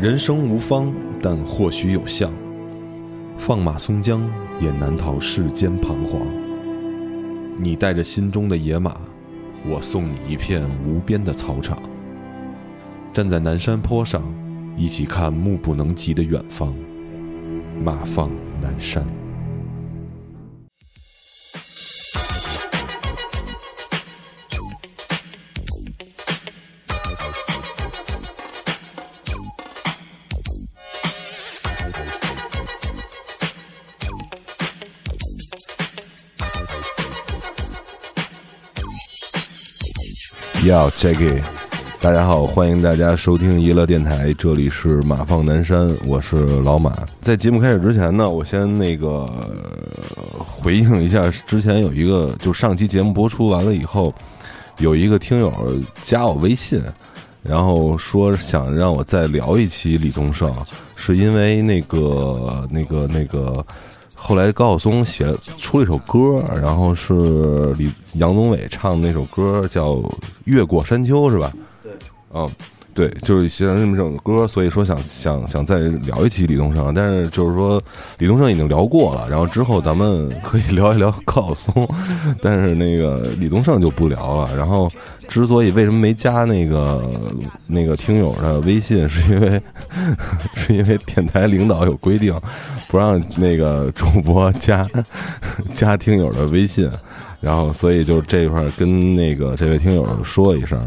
人生无方，但或许有相。放马松江，也难逃世间彷徨。你带着心中的野马，我送你一片无边的草场。站在南山坡上，一起看目不能及的远方。马放南山。要 Jackie，大家好，欢迎大家收听娱乐电台，这里是马放南山，我是老马。在节目开始之前呢，我先那个回应一下，之前有一个就上期节目播出完了以后，有一个听友加我微信，然后说想让我再聊一期李宗盛，是因为那个那个那个。后来高晓松写出了一首歌，然后是李杨宗纬唱的那首歌，叫《越过山丘》，是吧？对，嗯，对，就是写了这么这首歌，所以说想想想再聊一期李宗盛，但是就是说李宗盛已经聊过了，然后之后咱们可以聊一聊高晓松，但是那个李宗盛就不聊了。然后之所以为什么没加那个那个听友的微信，是因为是因为电台领导有规定。不让那个主播加 加听友的微信，然后所以就这一块跟那个这位听友说一声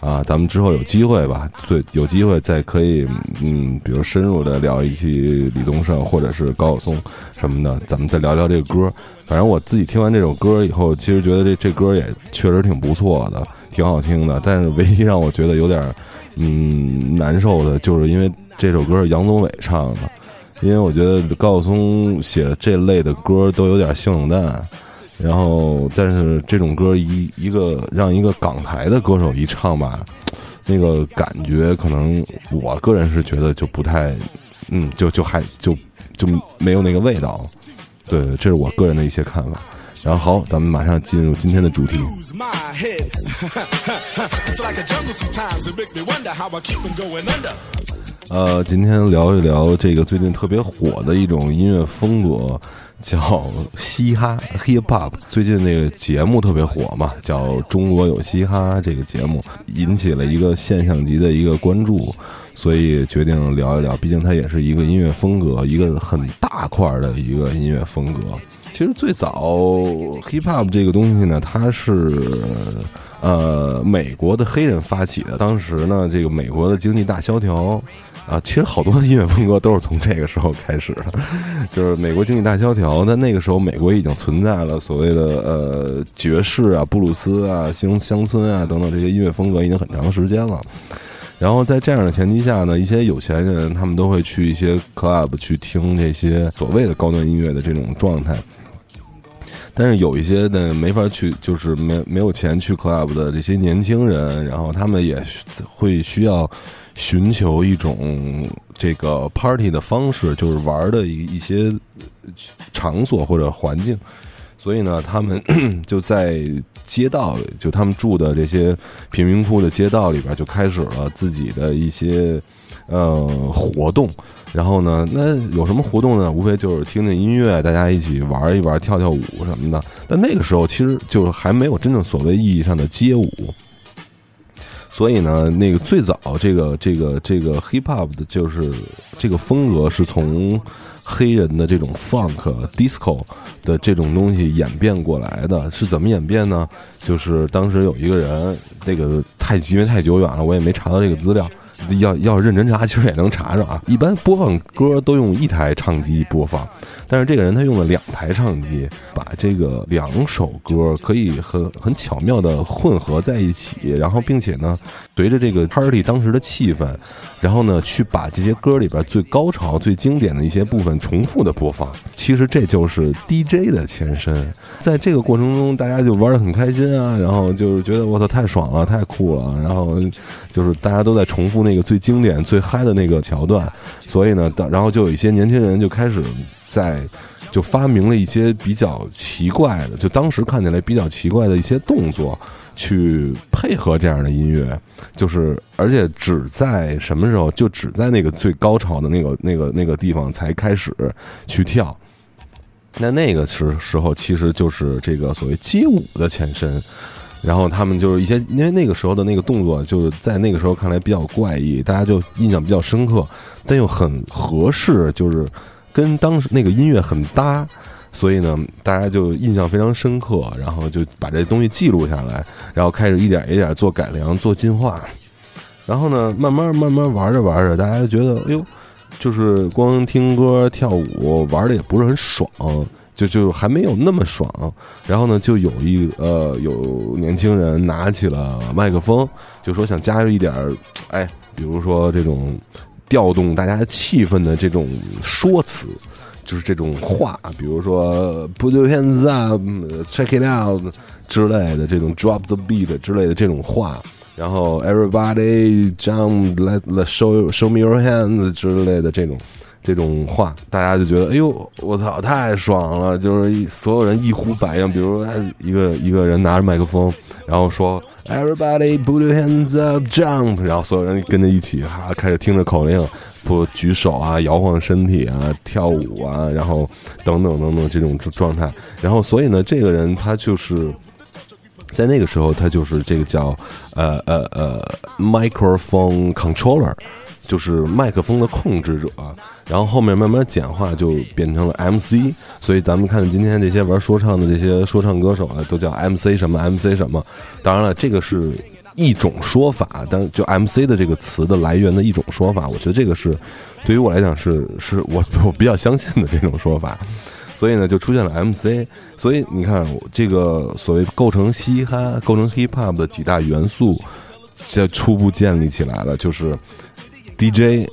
啊，咱们之后有机会吧，对，有机会再可以嗯，比如深入的聊一期李宗盛或者是高晓松什么的，咱们再聊聊这个歌。反正我自己听完这首歌以后，其实觉得这这歌也确实挺不错的，挺好听的。但是唯一让我觉得有点嗯难受的，就是因为这首歌是杨宗纬唱的。因为我觉得高晓松写这类的歌都有点性冷淡，然后但是这种歌一一个让一个港台的歌手一唱吧，那个感觉可能我个人是觉得就不太，嗯，就就还就就没有那个味道，对，这是我个人的一些看法。然后好，咱们马上进入今天的主题。呃，今天聊一聊这个最近特别火的一种音乐风格，叫嘻哈 （hip hop）。最近那个节目特别火嘛，叫《中国有嘻哈》这个节目，引起了一个现象级的一个关注，所以决定聊一聊。毕竟它也是一个音乐风格，一个很大块的一个音乐风格。其实最早 hip hop 这个东西呢，它是呃美国的黑人发起的。当时呢，这个美国的经济大萧条。啊，其实好多的音乐风格都是从这个时候开始的，就是美国经济大萧条。在那个时候，美国已经存在了所谓的呃爵士啊、布鲁斯啊、乡乡村啊等等这些音乐风格已经很长时间了。然后在这样的前提下呢，一些有钱人他们都会去一些 club 去听这些所谓的高端音乐的这种状态。但是有一些呢没法去，就是没没有钱去 club 的这些年轻人，然后他们也会需要。寻求一种这个 party 的方式，就是玩的一一些场所或者环境，所以呢，他们就在街道，就他们住的这些贫民窟的街道里边，就开始了自己的一些呃活动。然后呢，那有什么活动呢？无非就是听听音乐，大家一起玩一玩，跳跳舞什么的。但那个时候，其实就还没有真正所谓意义上的街舞。所以呢，那个最早这个这个这个 hip hop 的就是这个风格是从黑人的这种 funk disco 的这种东西演变过来的，是怎么演变呢？就是当时有一个人，那个太因为太久远了，我也没查到这个资料。要要认真查，其实也能查着啊。一般播放歌都用一台唱机播放，但是这个人他用了两台唱机，把这个两首歌可以很很巧妙的混合在一起，然后并且呢，随着这个 party 当时的气氛，然后呢，去把这些歌里边最高潮、最经典的一些部分重复的播放。其实这就是 DJ 的前身。在这个过程中，大家就玩的很开心啊，然后就是觉得我操太爽了，太酷了，然后就是大家都在重复那个最经典、最嗨的那个桥段，所以呢，然后就有一些年轻人就开始在就发明了一些比较奇怪的，就当时看起来比较奇怪的一些动作，去配合这样的音乐，就是而且只在什么时候，就只在那个最高潮的那个那个那个地方才开始去跳。那那个时时候，其实就是这个所谓街舞的前身。然后他们就是一些，因为那个时候的那个动作，就是在那个时候看来比较怪异，大家就印象比较深刻，但又很合适，就是跟当时那个音乐很搭，所以呢，大家就印象非常深刻，然后就把这东西记录下来，然后开始一点一点做改良、做进化，然后呢，慢慢慢慢玩着玩着，大家就觉得，哎呦，就是光听歌跳舞玩的也不是很爽。就就还没有那么爽，然后呢，就有一呃有年轻人拿起了麦克风，就说想加入一点，哎，比如说这种调动大家气氛的这种说辞，就是这种话，比如说 “put your hands up, check it out” 之类的这种 “drop the beat” 之类的这种话，然后 “everybody jump, let let show show me your hands” 之类的这种。这种话，大家就觉得，哎呦，我操，太爽了！就是所有人一呼百应，比如说一个一个人拿着麦克风，然后说 “Everybody put your hands up, jump”，然后所有人跟着一起哈，开始听着口令，不举手啊，摇晃身体啊，跳舞啊，然后等等等等这种状态。然后，所以呢，这个人他就是在那个时候，他就是这个叫呃呃呃 microphone controller，就是麦克风的控制者。然后后面慢慢简化，就变成了 MC。所以咱们看今天这些玩说唱的这些说唱歌手啊，都叫 MC 什么 MC 什么。当然了，这个是一种说法，但就 MC 的这个词的来源的一种说法。我觉得这个是对于我来讲是是我我比较相信的这种说法。所以呢，就出现了 MC。所以你看，这个所谓构成嘻哈、构成 hip hop 的几大元素，在初步建立起来了，就是 DJ。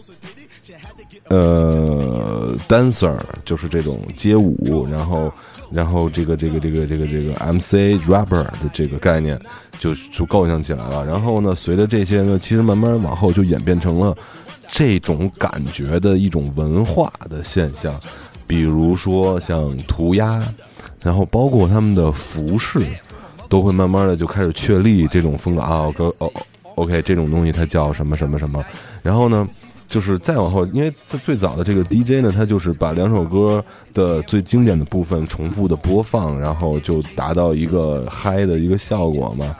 呃，dancer 就是这种街舞，然后，然后这个这个这个这个这个 MC rapper 的这个概念就就构想起来了。然后呢，随着这些呢，其实慢慢往后就演变成了这种感觉的一种文化的现象，比如说像涂鸦，然后包括他们的服饰，都会慢慢的就开始确立这种风格啊。哦，OK，这种东西它叫什么什么什么，然后呢？就是再往后，因为在最早的这个 DJ 呢，他就是把两首歌的最经典的部分重复的播放，然后就达到一个嗨的一个效果嘛。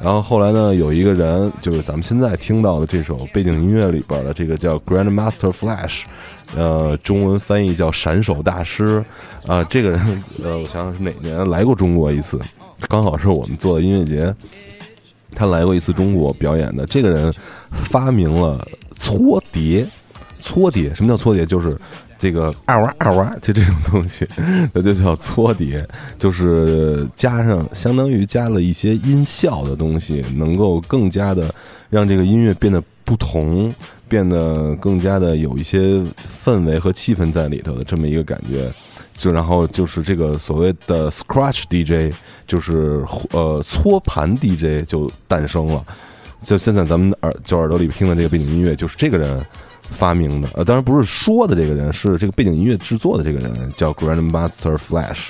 然后后来呢，有一个人，就是咱们现在听到的这首背景音乐里边的这个叫 Grandmaster Flash，呃，中文翻译叫闪手大师啊。这个人，呃，我想想是哪年来过中国一次，刚好是我们做的音乐节，他来过一次中国表演的。这个人发明了。搓碟，搓碟，什么叫搓碟？就是这个二哇二哇，就这种东西，那就叫搓碟，就是加上相当于加了一些音效的东西，能够更加的让这个音乐变得不同，变得更加的有一些氛围和气氛在里头的这么一个感觉。就然后就是这个所谓的 scratch DJ，就是呃搓盘 DJ 就诞生了。就现在咱们耳就耳朵里听的这个背景音乐，就是这个人发明的。呃，当然不是说的这个人，是这个背景音乐制作的这个人叫 Grandmaster Flash。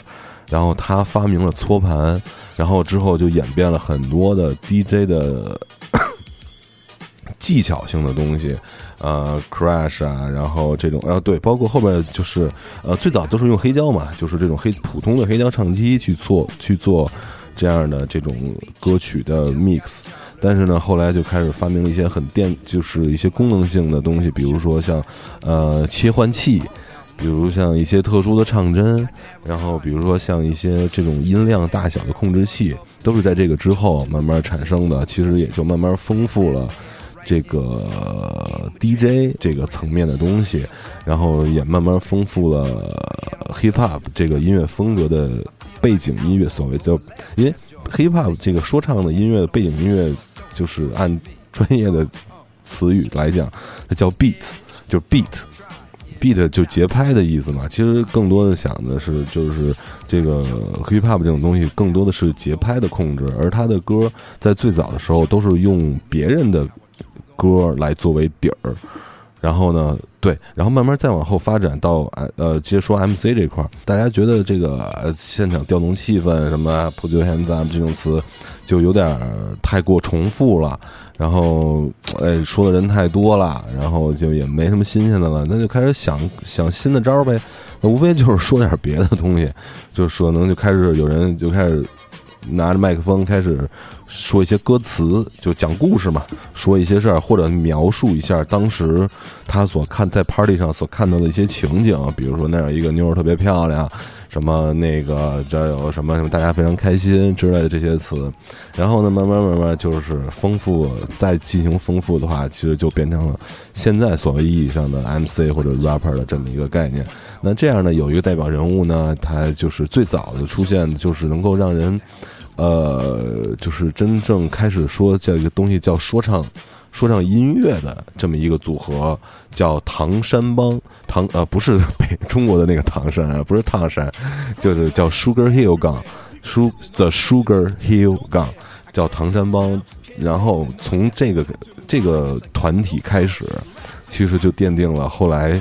然后他发明了搓盘，然后之后就演变了很多的 DJ 的 技巧性的东西，呃，crash 啊，然后这种，啊对，包括后面就是呃，最早都是用黑胶嘛，就是这种黑普通的黑胶唱机去做去做这样的这种歌曲的 mix。但是呢，后来就开始发明了一些很电，就是一些功能性的东西，比如说像，呃，切换器，比如像一些特殊的唱针，然后比如说像一些这种音量大小的控制器，都是在这个之后慢慢产生的。其实也就慢慢丰富了这个 DJ 这个层面的东西，然后也慢慢丰富了 hip hop 这个音乐风格的背景音乐，所谓叫因为 hip hop 这个说唱的音乐背景音乐。就是按专业的词语来讲，它叫 beat，就是 beat，beat 就节拍的意思嘛。其实更多的想的是，就是这个 hip hop 这种东西，更多的是节拍的控制。而他的歌在最早的时候都是用别人的歌来作为底儿，然后呢，对，然后慢慢再往后发展到呃，接着说 MC 这块儿，大家觉得这个现场调动气氛什么 “put your hands up” 这种词就有点太过重复了，然后哎说的人太多了，然后就也没什么新鲜的了，那就开始想想新的招儿呗。那无非就是说点别的东西，就是可能就开始有人就开始拿着麦克风开始。说一些歌词，就讲故事嘛，说一些事儿，或者描述一下当时他所看在 party 上所看到的一些情景，比如说那样一个妞儿特别漂亮，什么那个这有什么什么，大家非常开心之类的这些词。然后呢，慢慢慢慢就是丰富，再进行丰富的话，其实就变成了现在所谓意义上的 MC 或者 rapper 的这么一个概念。那这样呢，有一个代表人物呢，他就是最早的出现，就是能够让人。呃，就是真正开始说这个东西叫说唱，说唱音乐的这么一个组合，叫唐山帮。唐呃，不是北中国的那个唐山啊，不是唐山，就是叫 Sugar Hill 杠，Su The Sugar Hill 杠，叫唐山帮。然后从这个这个团体开始，其实就奠定了后来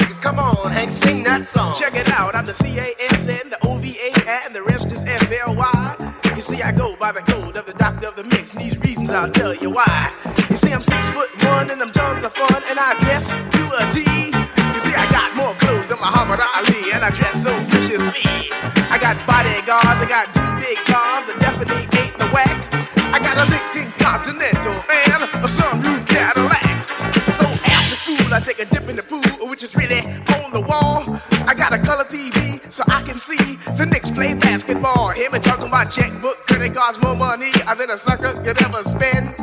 Come on, Hank, sing that song. Check it out, I'm the CASN, the OVA, and the rest is FLY. You see, I go by the code of the doctor of the mix, and these reasons I'll tell you why. You see, I'm six foot one, and I'm tons of fun, and I dress to a T. You see, I got more clothes than Muhammad Ali, and I dress so viciously. I got bodyguards, I got it costs more money than a sucker could ever spend.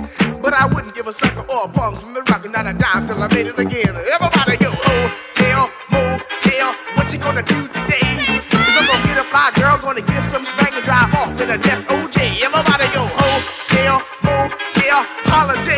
But I wouldn't give a sucker or a punk from the rock and not a dime till I made it again. Everybody go, oh, hotel, motel, what you gonna do today? Cause I'm gonna get a fly girl, gonna get some spank and drive off in a death OJ. Everybody go, oh, hotel, motel, holiday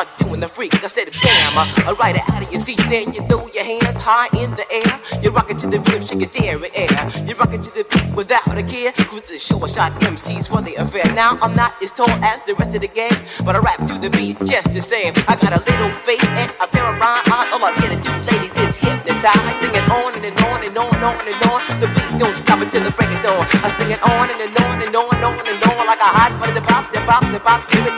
freak. I said bam, I ride it out of your seat. Then you throw your hands high in the air. You rock it to the rhythm, shake your dairy air. You rock it to the beat without a care. Cruise the show, I shot MCs for the affair. Now I'm not as tall as the rest of the gang, but I rap to the beat just the same. I got a little face and a pair of rhyme eyes. All I'm here to do, ladies, is hypnotize. Sing it on and, and on and on and on and on. The beat don't stop until the break of dawn. I sing it on and, and on and on and on and on like a hot butter. The pop, the pop, the pop, give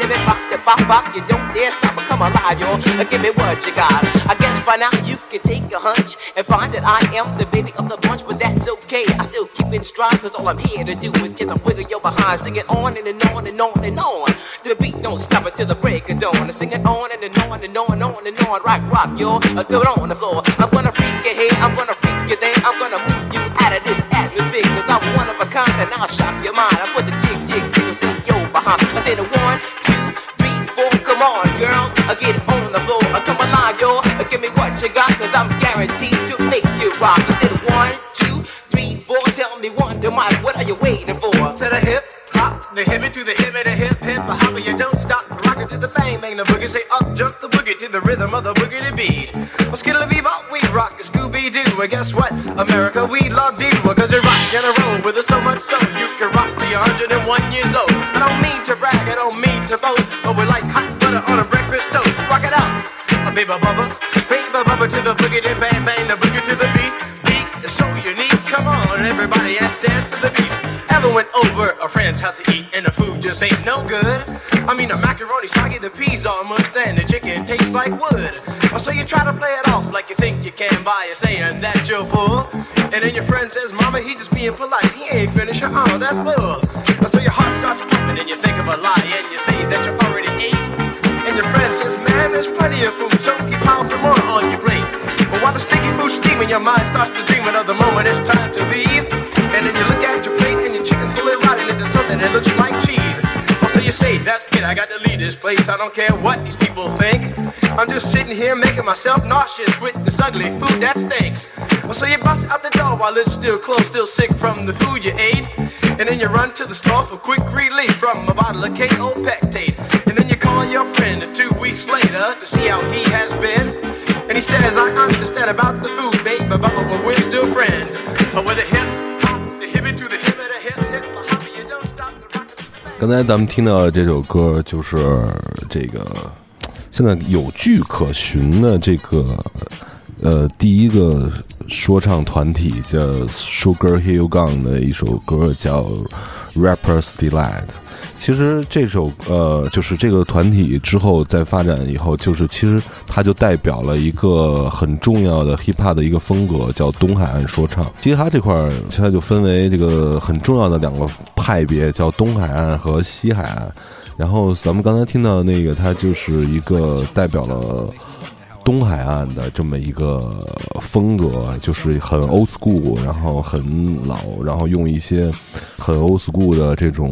pop, pop. You don't dare stop or come alive, y'all. Give me what you got. I guess by now you can take a hunch and find that I am the baby of the bunch, but that's okay. I still keep in stride, cause all I'm here to do is just a wiggle your behind. Sing it on and, and on and on and on. The beat don't stop until the break of dawn. I sing it on and, and on and on and on and on. Rock, rock, y'all. Throw it on the floor. I'm gonna freak you here, I'm gonna freak you there. I'm gonna move you out of this atmosphere, cause I'm one of a kind and I'll shock your mind. I put the jig, jig, jiggles in your behind. I say the girls. I get on the floor. I come alive, yo. Give me what you got, cause I'm guaranteed to make you rock. I said one, two, three, four. Tell me one, to my, what are you waiting for? To the hip, hop, the hippie to the hippie, the hip, hip, the hopper, you don't stop. Rock it to the bang, bang the boogie. Say up, jump the boogie to the rhythm of the boogie to beat. Well, skittle bebop, we rock a Scooby Doo. And guess what? America, we love you. Cause you rock in a row with us so much so you can rock till you're 101 years old. I don't mean to brag, I don't mean to boast, friend's house to eat, and the food just ain't no good. I mean, the macaroni soggy, the peas are mushed, and the chicken tastes like wood. So you try to play it off like you think you can by saying that you're full. And then your friend says, Mama, he just being polite. He ain't finished. Oh, that's bull. So your heart starts pumping, and you think of a lie, and you say that you already ate. And your friend says, Man, there's plenty of food, so you pile some more on your plate. But while the sticky food's steaming, your mind starts to dreaming of the moment it's time to leave. It, I got to leave this place. I don't care what these people think. I'm just sitting here making myself nauseous with this ugly food that stinks. So you bust out the door while it's still closed, still sick from the food you ate. And then you run to the store for quick relief from a bottle of KO Pectate. And then you call your friend two weeks later to see how he has been. And he says, I understand about the food, babe, but, but we're still friends. But with a hip 刚才咱们听到的这首歌就是这个现在有据可循的这个呃第一个说唱团体叫 Sugar Hill Gang 的一首歌叫 Rapper's Delight。其实这首呃，就是这个团体之后在发展以后，就是其实它就代表了一个很重要的 hip hop 的一个风格，叫东海岸说唱。嘻哈这块儿，现在就分为这个很重要的两个派别，叫东海岸和西海岸。然后咱们刚才听到的那个，它就是一个代表了东海岸的这么一个风格，就是很 old school，然后很老，然后用一些很 old school 的这种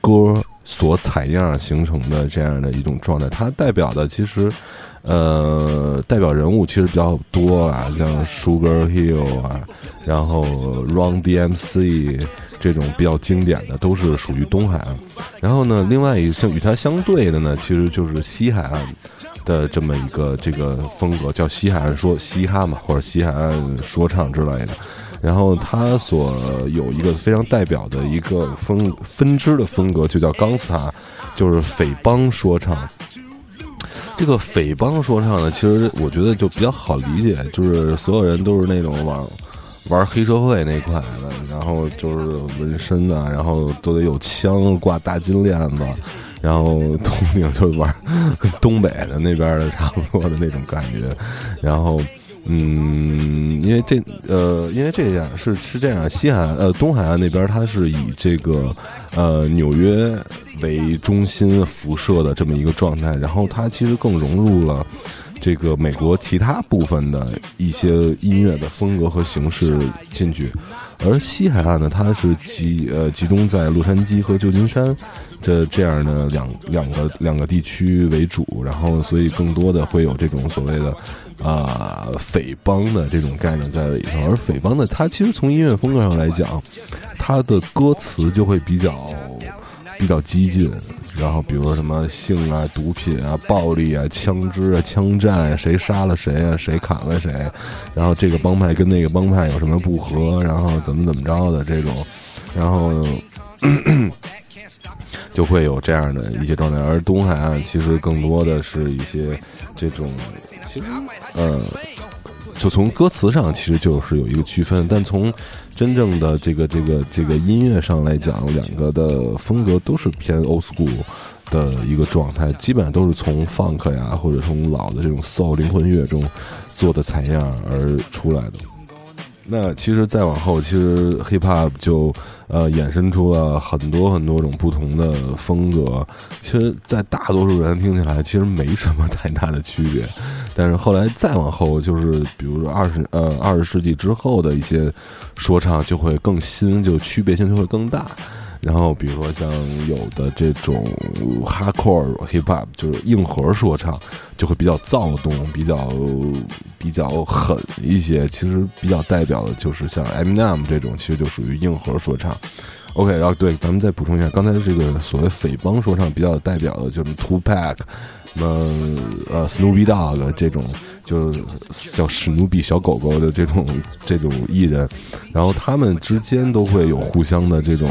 歌所采样形成的这样的一种状态。它代表的其实，呃，代表人物其实比较多啊，像 Sugar Hill 啊，然后 Run DMC 这种比较经典的，都是属于东海岸。然后呢，另外一个像与它相对的呢，其实就是西海岸的这么一个这个风格，叫西海岸说嘻哈嘛，或者西海岸说唱之类的。然后它所有一个非常代表的一个风分支的风格，就叫钢斯塔，就是匪帮说唱。这个匪帮说唱呢，其实我觉得就比较好理解，就是所有人都是那种玩玩黑社会那块的，然后就是纹身啊，然后都得有枪，挂大金链子，然后 通顶就是玩跟东北的那边的差不多的那种感觉，然后。嗯，因为这呃，因为这样是是这样，西海呃东海岸那边它是以这个呃纽约为中心辐射的这么一个状态，然后它其实更融入了这个美国其他部分的一些音乐的风格和形式进去，而西海岸呢，它是集呃集中在洛杉矶和旧金山这这样的两两个两个地区为主，然后所以更多的会有这种所谓的。啊，匪帮的这种概念在里头，而匪帮呢它其实从音乐风格上来讲，它的歌词就会比较比较激进，然后比如什么性啊、毒品啊、暴力啊、枪支啊、枪战啊，谁杀了谁啊，谁砍了谁，然后这个帮派跟那个帮派有什么不和，然后怎么怎么着的这种，然后。就会有这样的一些状态，而东海岸其实更多的是一些这种，呃，就从歌词上其实就是有一个区分，但从真正的这个这个这个音乐上来讲，两个的风格都是偏 old school 的一个状态，基本上都是从 funk 呀或者从老的这种 soul 灵魂乐中做的采样而出来的。那其实再往后，其实 hip hop 就呃衍生出了很多很多种不同的风格。其实，在大多数人听起来，其实没什么太大的区别。但是后来再往后，就是比如说二十呃二十世纪之后的一些说唱，就会更新，就区别性就会更大。然后，比如说像有的这种 hardcore hip hop，就是硬核说唱，就会比较躁动，比较比较狠一些。其实比较代表的就是像 Eminem 这种，其实就属于硬核说唱。OK，然后对，咱们再补充一下，刚才这个所谓匪帮说唱比较代表的就是 Two Pack，什么呃 Snoopy Dog 这种。就是叫史努比小狗狗的这种 这种艺人，然后他们之间都会有互相的这种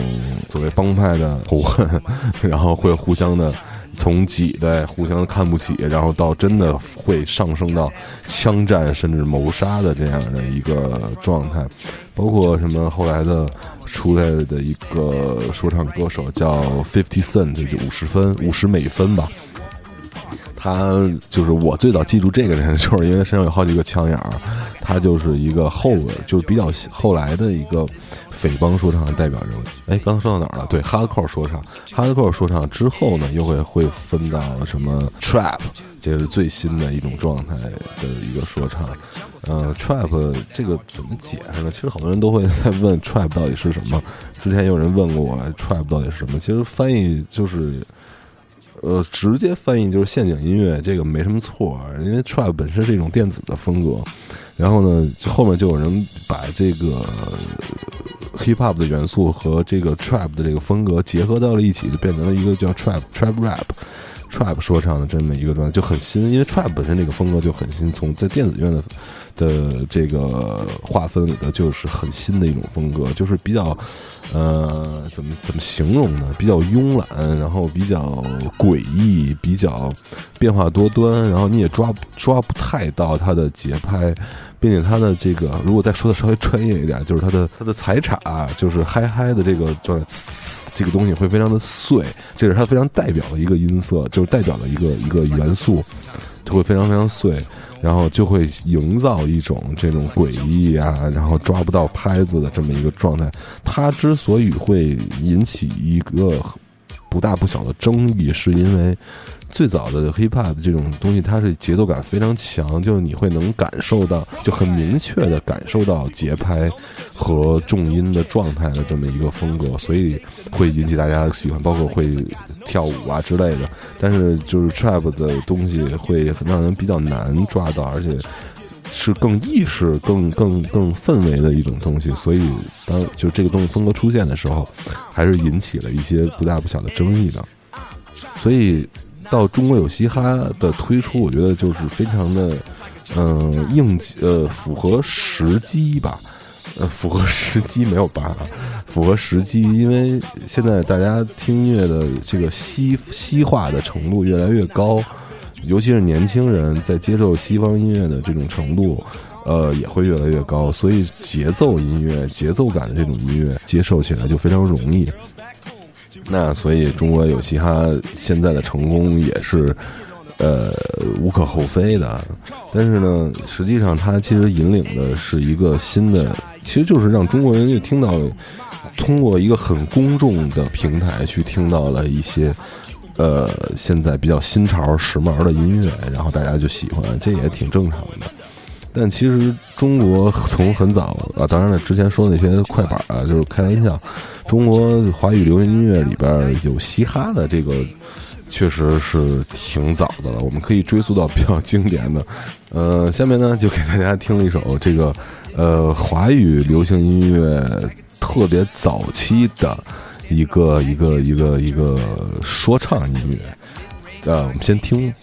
所谓帮派的仇恨，然后会互相的从挤兑、互相看不起，然后到真的会上升到枪战甚至谋杀的这样的一个状态。包括什么后来的出来的一个说唱歌手叫 Fifty Cent，就五十分五十美分吧。他就是我最早记住这个人，就是因为身上有好几个枪眼儿。他就是一个后，就是比较后来的一个匪帮说唱的代表人物。哎，刚才说到哪儿了？对，哈德扣说唱，哈德扣说唱之后呢，又会会分到什么 trap，这是最新的一种状态的一个说唱。呃，trap 这个怎么解释呢？其实好多人都会在问 trap 到底是什么。之前有人问过我 trap 到底是什么，其实翻译就是。呃，直接翻译就是陷阱音乐，这个没什么错，因为 trap 本身是一种电子的风格。然后呢，后面就有人把这个 hip hop 的元素和这个 trap 的这个风格结合到了一起，就变成了一个叫 trap trap rap trap 说唱的这么一个状态，就很新。因为 trap 本身这个风格就很新，从在电子乐的。的这个划分里头就是很新的一种风格，就是比较，呃，怎么怎么形容呢？比较慵懒，然后比较诡异，比较变化多端，然后你也抓抓不太到它的节拍，并且它的这个，如果再说的稍微专业一点，就是它的 它的踩镲，就是嗨嗨的这个状态，这个东西会非常的碎，这是它非常代表的一个音色，就是代表的一个一个元素，就会非常非常碎。然后就会营造一种这种诡异啊，然后抓不到拍子的这么一个状态。它之所以会引起一个不大不小的争议，是因为。最早的 hip hop 这种东西，它是节奏感非常强，就是你会能感受到，就很明确的感受到节拍和重音的状态的这么一个风格，所以会引起大家喜欢，包括会跳舞啊之类的。但是就是 trap 的东西会让人比较难抓到，而且是更意识、更更更氛围的一种东西，所以当就这个东西风格出现的时候，还是引起了一些不大不小的争议的，所以。到中国有嘻哈的推出，我觉得就是非常的，嗯，应呃符合时机吧，呃符合时机没有办法，符合时机，因为现在大家听音乐的这个西西化的程度越来越高，尤其是年轻人在接受西方音乐的这种程度，呃也会越来越高，所以节奏音乐、节奏感的这种音乐接受起来就非常容易。那所以中国有嘻哈现在的成功也是，呃，无可厚非的。但是呢，实际上它其实引领的是一个新的，其实就是让中国人就听到，通过一个很公众的平台去听到了一些，呃，现在比较新潮时髦的音乐，然后大家就喜欢，这也挺正常的。但其实中国从很早啊，当然了，之前说那些快板啊，就是开玩笑。中国华语流行音乐里边有嘻哈的这个，确实是挺早的了。我们可以追溯到比较经典的。呃，下面呢就给大家听一首这个呃华语流行音乐特别早期的一个一个一个一个说唱音乐。呃，我们先听。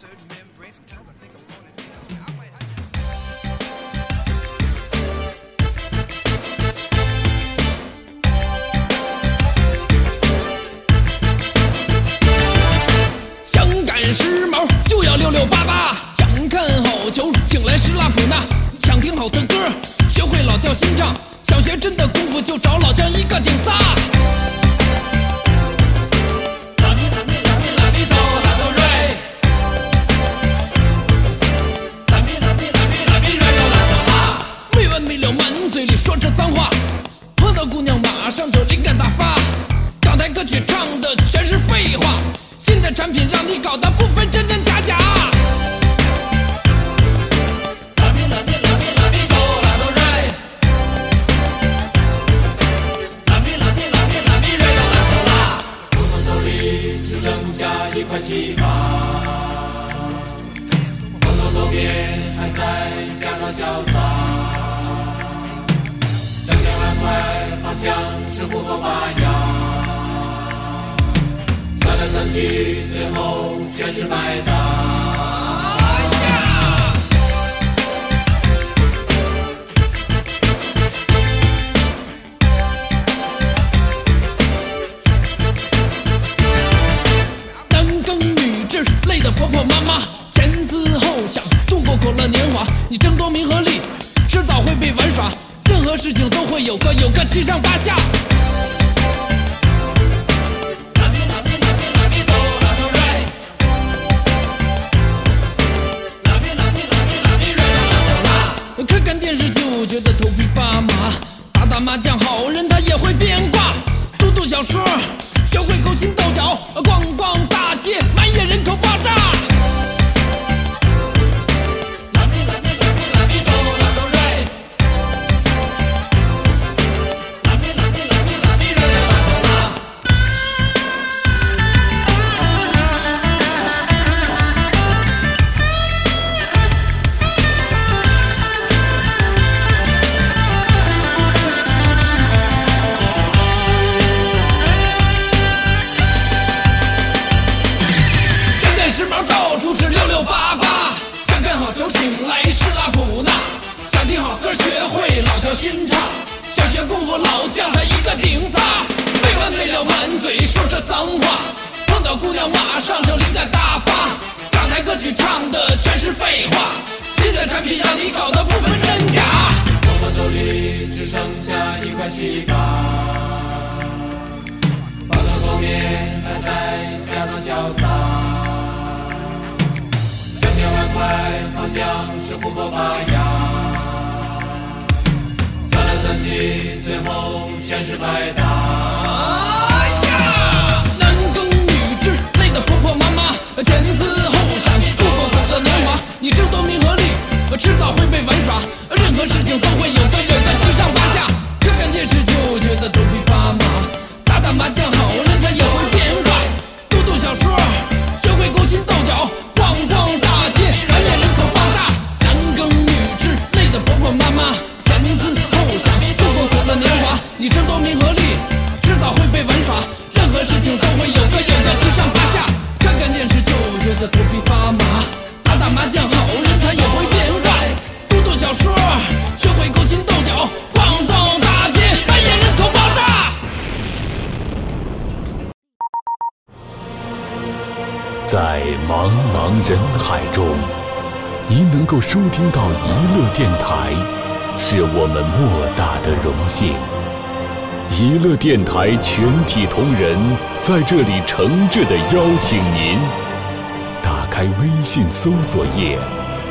最后全是白搭。收听到娱乐电台，是我们莫大的荣幸。娱乐电台全体同仁在这里诚挚的邀请您，打开微信搜索页，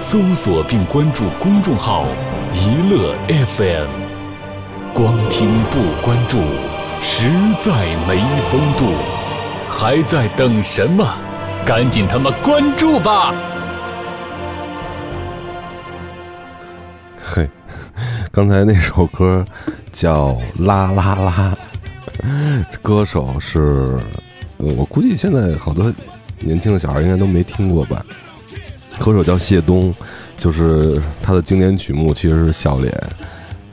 搜索并关注公众号“娱乐 FM”。光听不关注，实在没风度。还在等什么？赶紧他妈关注吧！嘿，刚才那首歌叫《啦啦啦》，歌手是，我估计现在好多年轻的小孩应该都没听过吧。歌手叫谢东，就是他的经典曲目其实是《笑脸》，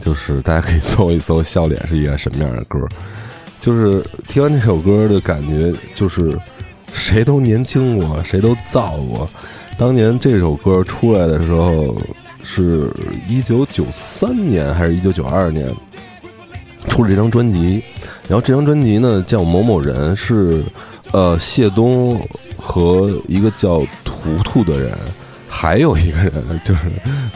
就是大家可以搜一搜《笑脸》是一个什么样的歌。就是听完这首歌的感觉，就是谁都年轻过，谁都造过。当年这首歌出来的时候，是一九九三年还是一九九二年出了这张专辑。然后这张专辑呢叫某某人，是呃谢东和一个叫图图的人，还有一个人就是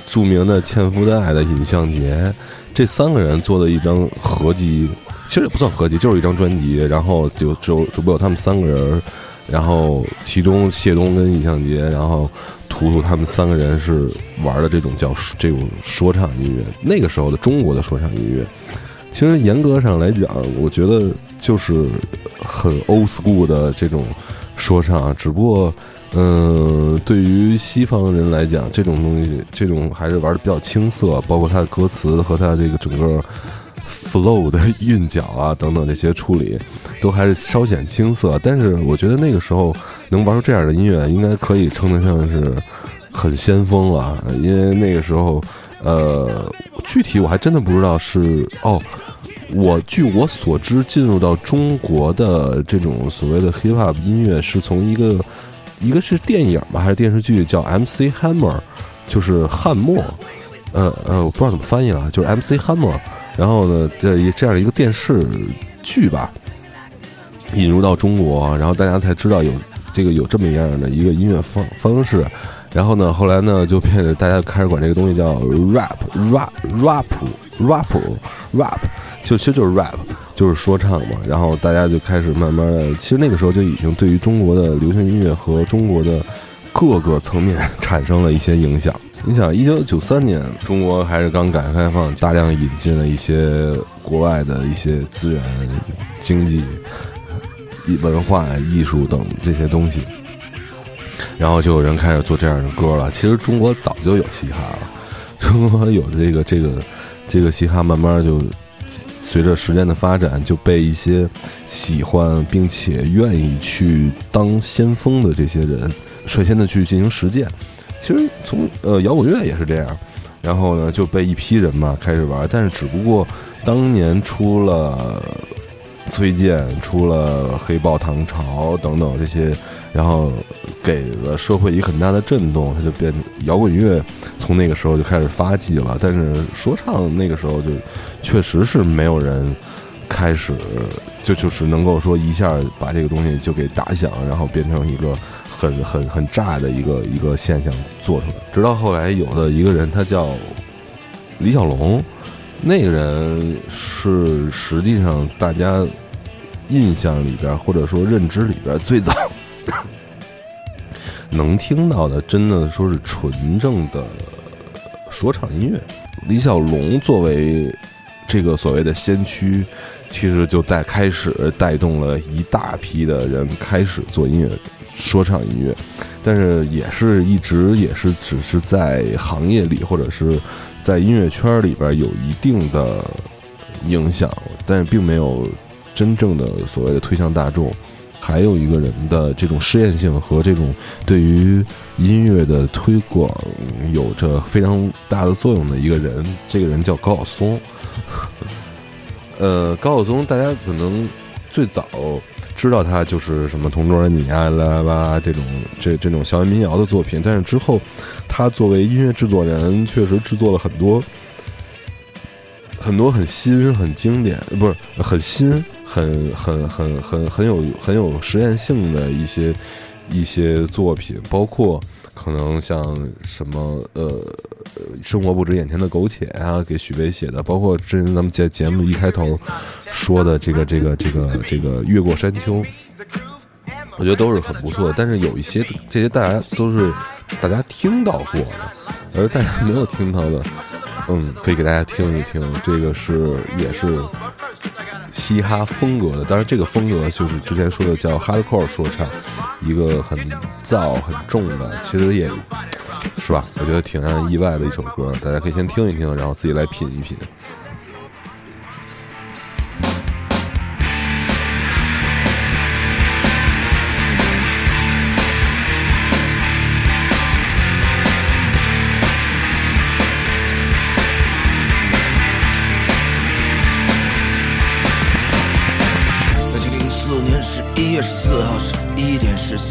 著名的欠夫的爱的尹相杰，这三个人做的一张合集，其实也不算合集，就是一张专辑。然后就只有只不过他们三个人，然后其中谢东跟尹相杰，然后图图他们三个人是玩的这种叫这种说唱音乐，那个时候的中国的说唱音乐。其实严格上来讲，我觉得就是很 old school 的这种说唱，只不过，嗯、对于西方人来讲，这种东西，这种还是玩的比较青涩，包括它的歌词和它这个整个 flow 的韵脚啊等等这些处理，都还是稍显青涩。但是我觉得那个时候能玩出这样的音乐，应该可以称得上是很先锋了，因为那个时候。呃，具体我还真的不知道是哦。我据我所知，进入到中国的这种所谓的 hip hop 音乐，是从一个一个是电影吧，还是电视剧，叫 MC Hammer，就是汉默。呃呃，我不知道怎么翻译了，就是 MC Hammer。然后呢，这一这样一个电视剧吧，引入到中国，然后大家才知道有这个有这么样的一个音乐方方式。然后呢，后来呢，就变得大家开始管这个东西叫 rap rap rap rapper rap，就其实就是 rap，就是说唱嘛。然后大家就开始慢慢的，其实那个时候就已经对于中国的流行音乐和中国的各个层面产生了一些影响。你想，一九九三年，中国还是刚改革开放，大量引进了一些国外的一些资源、经济、文化艺术等这些东西，然后就有人开始做这样的歌了。其实中国早就有嘻哈了，中国有这个这个这个嘻哈，慢慢就随着时间的发展，就被一些喜欢并且愿意去当先锋的这些人率先的去进行实践。其实从呃摇滚乐也是这样，然后呢就被一批人嘛开始玩，但是只不过当年出了崔健，出了黑豹、唐朝等等这些，然后给了社会一个很大的震动，它就变摇滚乐从那个时候就开始发迹了。但是说唱那个时候就确实是没有人开始就就是能够说一下把这个东西就给打响，然后变成一个。很很很炸的一个一个现象做出来，直到后来有的一个人，他叫李小龙，那个人是实际上大家印象里边或者说认知里边最早 能听到的，真的说是纯正的说唱音乐。李小龙作为这个所谓的先驱，其实就带开始带动了一大批的人开始做音乐。说唱音乐，但是也是一直也是只是在行业里或者是在音乐圈里边有一定的影响，但是并没有真正的所谓的推向大众。还有一个人的这种试验性和这种对于音乐的推广有着非常大的作用的一个人，这个人叫高晓松。呃，高晓松大家可能最早。知道他就是什么同桌的你啊啦啦这种这这种校园民谣的作品，但是之后他作为音乐制作人，确实制作了很多很多很新、很经典，不是很新、很很很很很有很有实验性的一些一些作品，包括。可能像什么呃，生活不止眼前的苟且啊，给许巍写的，包括之前咱们节节目一开头说的这个这个这个这个越过山丘，我觉得都是很不错的。但是有一些这些大家都是大家听到过的，而大家没有听到的，嗯，可以给大家听一听。这个是也是。嘻哈风格的，当然这个风格就是之前说的叫 hardcore 说唱，一个很燥很重的，其实也是吧，我觉得挺让人意外的一首歌，大家可以先听一听，然后自己来品一品。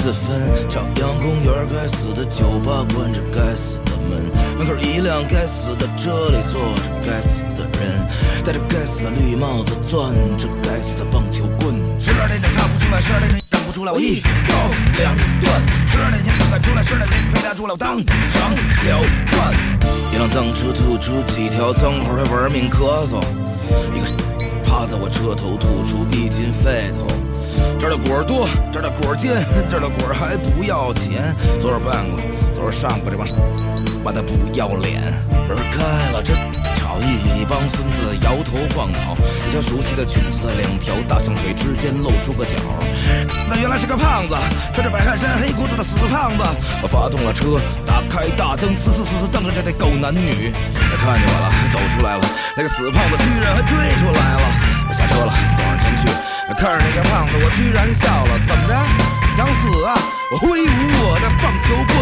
四分，朝阳公园该死的酒吧关着该死的门，门口一辆该死的车里坐着该死的人，戴着该死的绿帽子，攥着该死的棒球棍。十二点整看不出来，十二点整等不出来，我一刀两断。十二点前不敢出来，十二点前陪他出来，我当场了断。一辆脏车吐出几条脏话，还玩命咳嗽。一个趴在我车头吐出一斤废头。这儿的果儿多，这儿的果儿尖，这儿的果儿还不要钱。昨儿办过，昨儿上过，这帮妈的不要脸。门开了，这吵一帮孙子摇头晃脑。一条熟悉的裙子在两条大象腿之间露出个角。那原来是个胖子，穿着白汗衫、黑裤子的死胖子。我发动了车，打开大灯，死死死死瞪着这对狗男女。他看见我了，走出来了。那个死胖子居然还追出来了。我下车了，走上前去。看着那个胖子，我居然笑了。怎么着？想死啊？我挥舞我的棒球棍。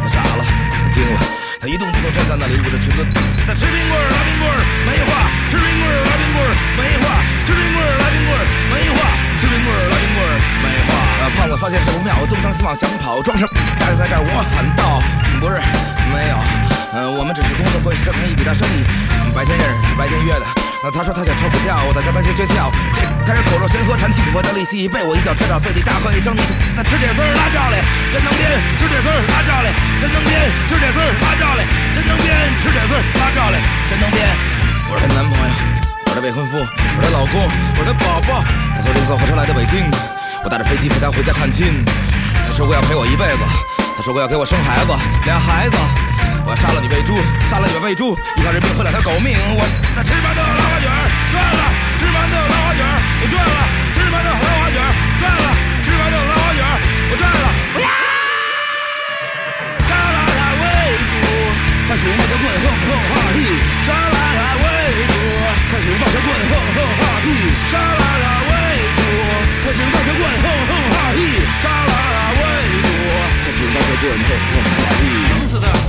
他傻了，他惊了，他一动不动站在那里，捂着裙子。他吃冰棍儿，拉冰棍儿，没话。吃冰棍儿，拉冰棍儿，没话。吃冰棍儿，拉冰棍儿，没话。吃冰棍儿，拉冰棍儿，没话。胖子发现事不妙，东张西望想跑，装什么？大家在这儿，我喊道：不是，没有。嗯，我们只是工作关系，交谈一笔大生意。白天认识，白天约的。那他说他想抽股票，我在教他些诀窍。这他是口若悬河，谈起我的利息，被我一脚踹到最低，大喝一声：“你那吃铁丝拉教嘞，真能编！吃铁丝拉教嘞，真能编！吃铁丝拉教嘞，真能编！吃铁丝拉教嘞，真能编！”我是她男朋友，我是未婚夫，我是她老公，我是她宝宝。她坐绿色火车来到北京，我搭着飞机陪她回家探亲。她说过要陪我一辈子，她说过要给我生孩子，俩孩子。我要杀了你喂猪，杀了你喂猪，一条人命换两条狗命。我那吃馒头拉花卷儿赚了，吃馒头拉花卷我赚了，吃馒头拉花卷赚了，吃馒头拉花卷我赚了。呀！沙拉拉喂猪，看熊猫小棍哼哼哈嘿，沙拉拉喂猪，看熊猫小棍哼哼哈嘿，沙拉拉喂猪，看熊猫小棍哼哼哈嘿，沙拉拉喂猪，看熊猫小棍哼哼哈嘿。是的，这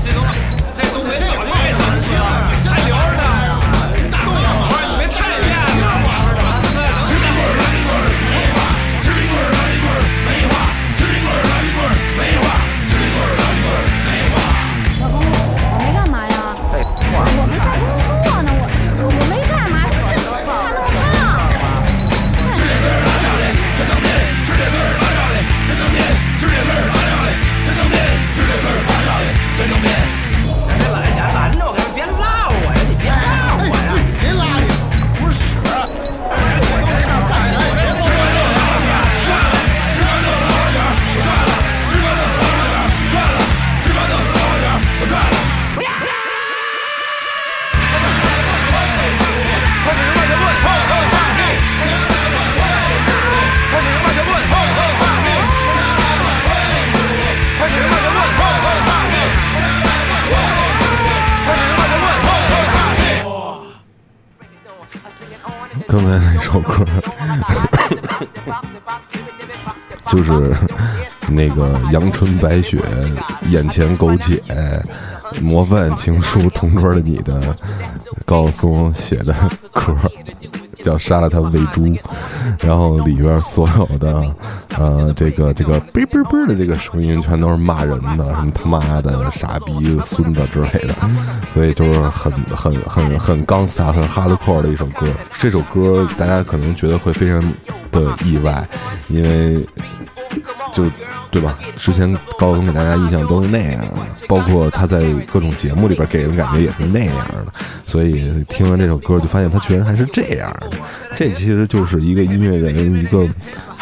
刚才那首歌，就是那个阳春白雪，眼前苟且，模范情书同桌的你的高松写的歌，叫杀了他喂猪，然后里边所有的呃这个这个啵啵啵的这个声音全都是骂人的，什么他妈的傻逼孙子之类的，所以就是很很很很钢斯塔很 hardcore 的一首歌。这首歌大家可能觉得会非常的意外，因为就对吧？之前高总给大家印象都是那样的，包括他在各种节目里边给人感觉也是那样的，所以听完这首歌就发现他居然还是这样的。这其实就是一个音乐人，一个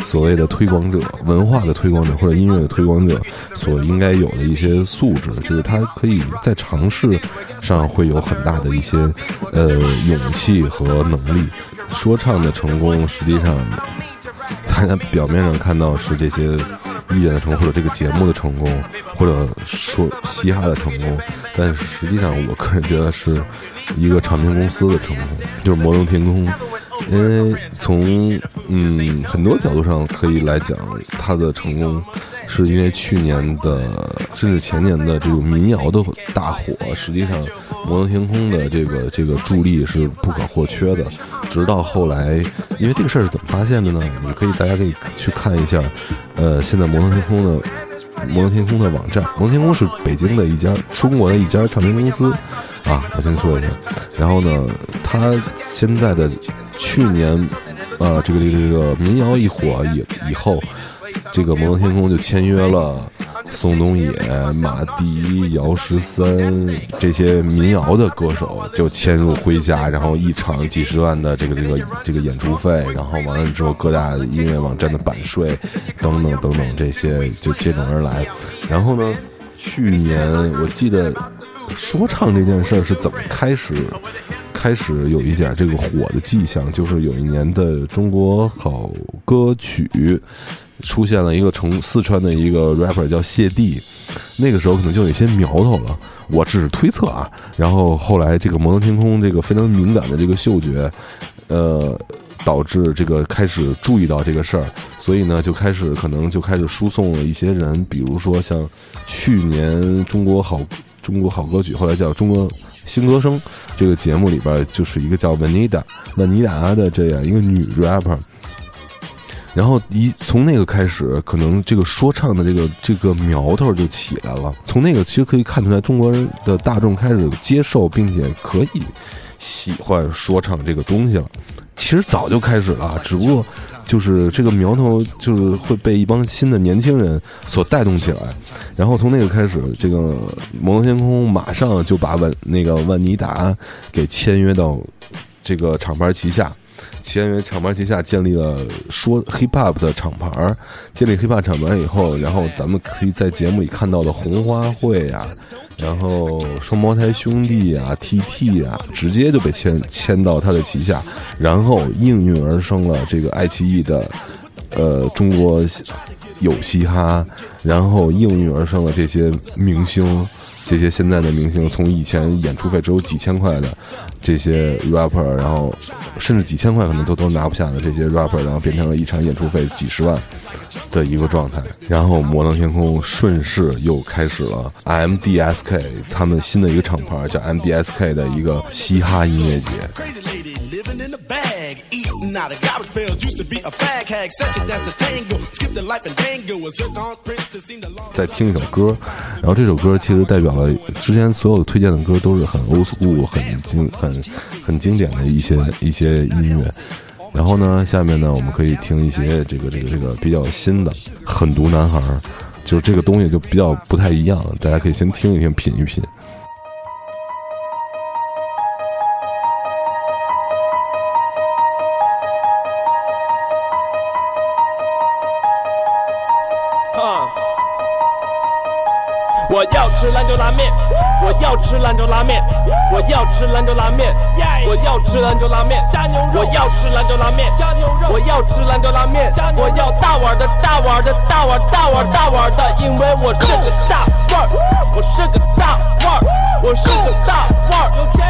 所谓的推广者、文化的推广者或者音乐的推广者所应该有的一些素质，就是他可以在尝试上会有很大的一些呃勇气和能力。说唱的成功，实际上大家表面上看到是这些艺人的成功，或者这个节目的成功，或者说嘻哈的成功，但实际上我个人觉得是一个唱片公司的成功，就是摩登天空。因为从嗯很多角度上可以来讲，它的成功是因为去年的甚至前年的这个民谣的大火，实际上摩登天空的这个这个助力是不可或缺的。直到后来，因为这个事儿是怎么发现的呢？你可以大家可以去看一下，呃，现在摩登天空的摩登天空的网站，摩登天空是北京的一家中国的一家唱片公司啊，我先说一下。然后呢，他现在的去年，呃，这个这个这个民谣一火以以后，这个摩登天空就签约了宋冬野、马迪、姚十三这些民谣的歌手，就迁入麾下，然后一场几十万的这个这个这个演出费，然后完了之后各大音乐网站的版税等等等等这些就接踵而来。然后呢，去年我记得说唱这件事儿是怎么开始？开始有一点这个火的迹象，就是有一年的中国好歌曲出现了一个成四川的一个 rapper 叫谢帝，那个时候可能就有一些苗头了，我只是推测啊。然后后来这个摩登天空这个非常敏感的这个嗅觉，呃，导致这个开始注意到这个事儿，所以呢就开始可能就开始输送了一些人，比如说像去年中国好中国好歌曲，后来叫中国。新歌声这个节目里边就是一个叫文妮达文妮达的这样一个女 rapper，然后一从那个开始，可能这个说唱的这个这个苗头就起来了。从那个其实可以看出来，中国人的大众开始接受并且可以喜欢说唱这个东西了。其实早就开始了，只不过就是这个苗头就是会被一帮新的年轻人所带动起来，然后从那个开始，这个摩登天空马上就把万那个万妮达给签约到这个厂牌旗下。签约厂牌旗下建立了说 hip hop 的厂牌，建立 hip hop 厂牌以后，然后咱们可以在节目里看到的红花会呀、然后双胞胎兄弟啊、TT 啊，直接就被签签到他的旗下，然后应运而生了这个爱奇艺的呃中国有嘻哈，然后应运而生了这些明星。这些现在的明星，从以前演出费只有几千块的这些 rapper，然后甚至几千块可能都都拿不下的这些 rapper，然后变成了一场演出费几十万。的一个状态。然后摩登天空顺势又开始了 mdsk 他们新的一个厂牌叫 mdsk 的一个嘻哈音乐节。在听一首歌然后这首歌其实代表了之前所有推荐的歌都是很 old school 很经很很经典的一些一些音乐。然后呢，下面呢，我们可以听一些这个这个这个比较新的《狠毒男孩》，就这个东西就比较不太一样，大家可以先听一听，品一品。我要吃兰州拉面，我要吃兰州拉面，要吃兰州拉面，我要吃兰州拉面，加牛肉，我要吃兰州拉面，加牛肉，我要吃兰州拉面，我要大碗的大碗的大碗大碗大碗的，因为我是个大腕儿，我是个大腕儿，我是个大腕儿，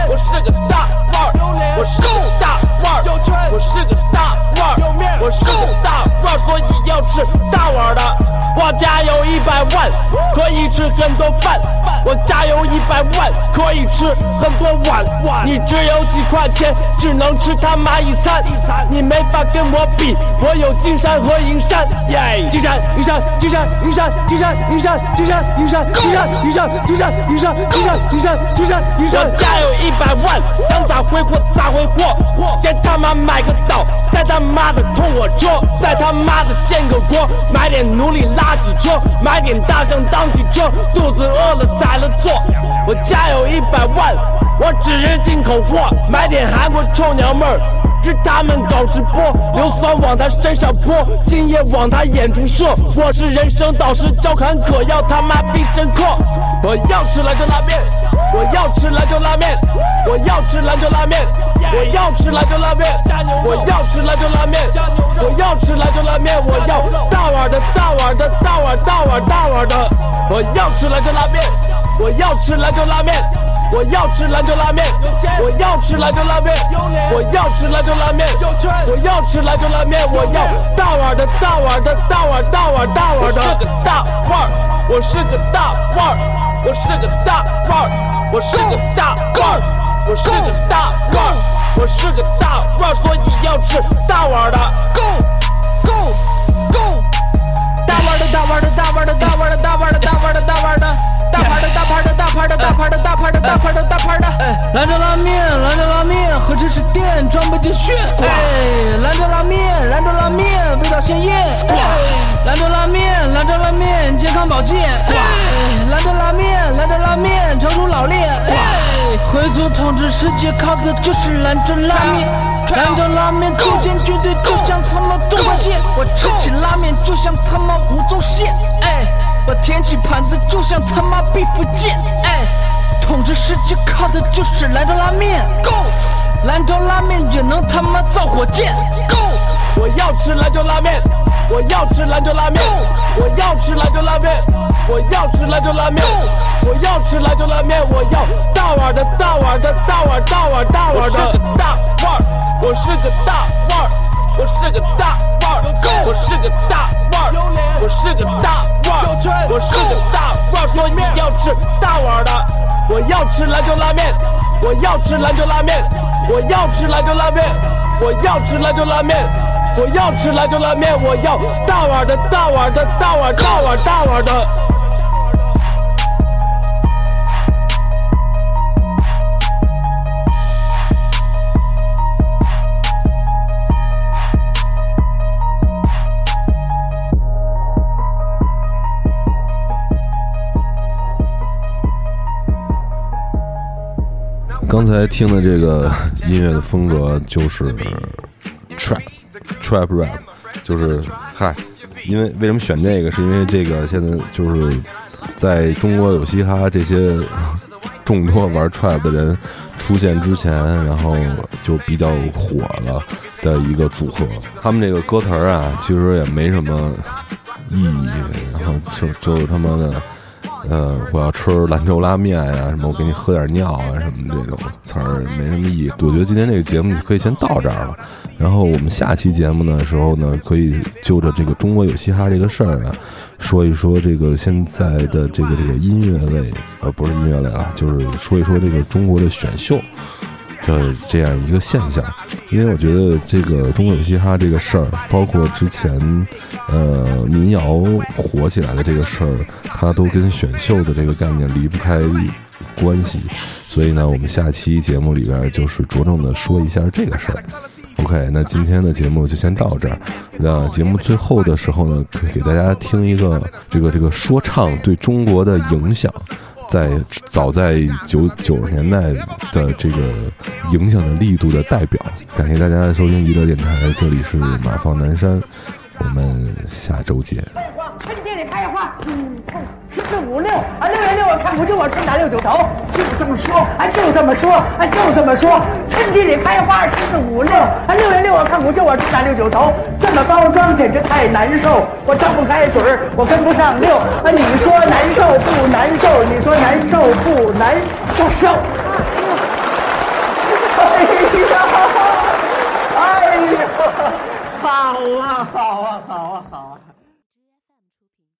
我是个大腕儿，我是个大腕儿，我是个大腕儿，我是个大腕，所以要吃大碗的。我家有一百万，可以吃很多饭。我家有一百万，可以吃很多碗。你只有几块钱，只能吃他妈一餐。你没法跟我比，我有金山和银山。耶，金山银山金山银山金山银山金山银山金山银山金山银山金山银山金山银山。我家有一百万，想咋挥霍咋挥霍。先他妈买个岛，再他妈的通火车，再他妈的建个国，买点奴隶拉几车，买点大象当汽车，肚子饿了宰了做。我家有一百万，我只是进口货，买点韩国臭娘们儿。是他们搞直播，硫酸往他身上泼，精液往他眼中射。我是人生导师，教坎坷要他妈必胜客。我要吃兰州拉面，我要吃兰州拉面，我要吃兰州拉面，我要吃兰州拉面，我要吃兰州拉面，我要吃兰州拉面，我要大碗的大碗的大碗大碗大碗的，我要吃兰州拉面，我要吃兰州拉面。我要吃兰州拉面，我要吃兰州拉面，我要吃兰州拉面，我要吃兰州拉面，我要大碗的大碗的大碗大碗大碗的。我是个大腕儿，我是个大腕儿，我是个大腕儿，我是个大腕，我是个大腕，我是个大腕，所以要吃大碗的。Go go go！大碗的大碗的大碗的大碗的大碗的大碗的大碗的。大盘的大盘的大盘的大盘的大盘的大盘的大盘的，兰州拉面，兰州拉面，何止是店装备就炫，哎，兰州拉面，兰州拉面，味道鲜艳，兰州拉面，兰州拉面，健康保健，哎，兰州拉面，兰州拉面，成熟老练，哎，回族统治世界靠的就是兰州拉面，兰州拉面组建军队就像他妈东环线，我吃起拉面就像他妈吴宗宪，哎。我舔起盘子就像他妈毕福剑，哎，统治世界靠的就是兰州拉面，Go，兰州拉面也能他妈造火箭，Go，我要吃兰州拉面，我要吃兰州拉面，我要吃兰州拉面，我要吃兰州拉面，我要吃兰州拉面，我要大碗的大碗的大碗大碗大碗的大碗，我是个大碗，我是个大碗，我是个大碗，我是个大碗。我是个大腕，所以要吃大碗的。我要吃兰州拉面，我要吃兰州拉面，我要吃兰州拉面，我要吃兰州拉面，我要吃兰州拉面，我要大碗的大碗的大碗大碗大碗的。刚才听的这个音乐的风格就是 trap trap rap，就是嗨，因为为什么选这个？是因为这个现在就是在中国有嘻哈这些众多玩 trap 的人出现之前，然后就比较火了的一个组合。他们这个歌词儿啊，其实也没什么意义，然后就就他妈的。呃，我要吃兰州拉面呀、什么我给你喝点尿啊，什么这种词儿没什么意义。我觉得今天这个节目可以先到这儿了，然后我们下期节目的时候呢，可以就着这个中国有嘻哈这个事儿呢，说一说这个现在的这个这个音乐类，呃，不是音乐类啊，就是说一说这个中国的选秀。的这样一个现象，因为我觉得这个中国有嘻哈这个事儿，包括之前呃民谣火起来的这个事儿，它都跟选秀的这个概念离不开关系。所以呢，我们下期节目里边就是着重的说一下这个事儿。OK，那今天的节目就先到这儿。那节目最后的时候呢，给大家听一个这个这个说唱对中国的影响。在早在九九十年代的这个影响的力度的代表，感谢大家收听娱乐电台，这里是马放南山，我们下周见。六啊，六月六我看不清我春打六九头，就这么说，啊就这么说，啊就这么说。春天里开花，十四五六啊，六月六我看不清我春打六九头，这么包装简直太难受，我张不开嘴儿，我跟不上溜啊。你说难受不难受？你说难受不难？受。哎呀，哎呀，好啊，好啊，好啊，好啊。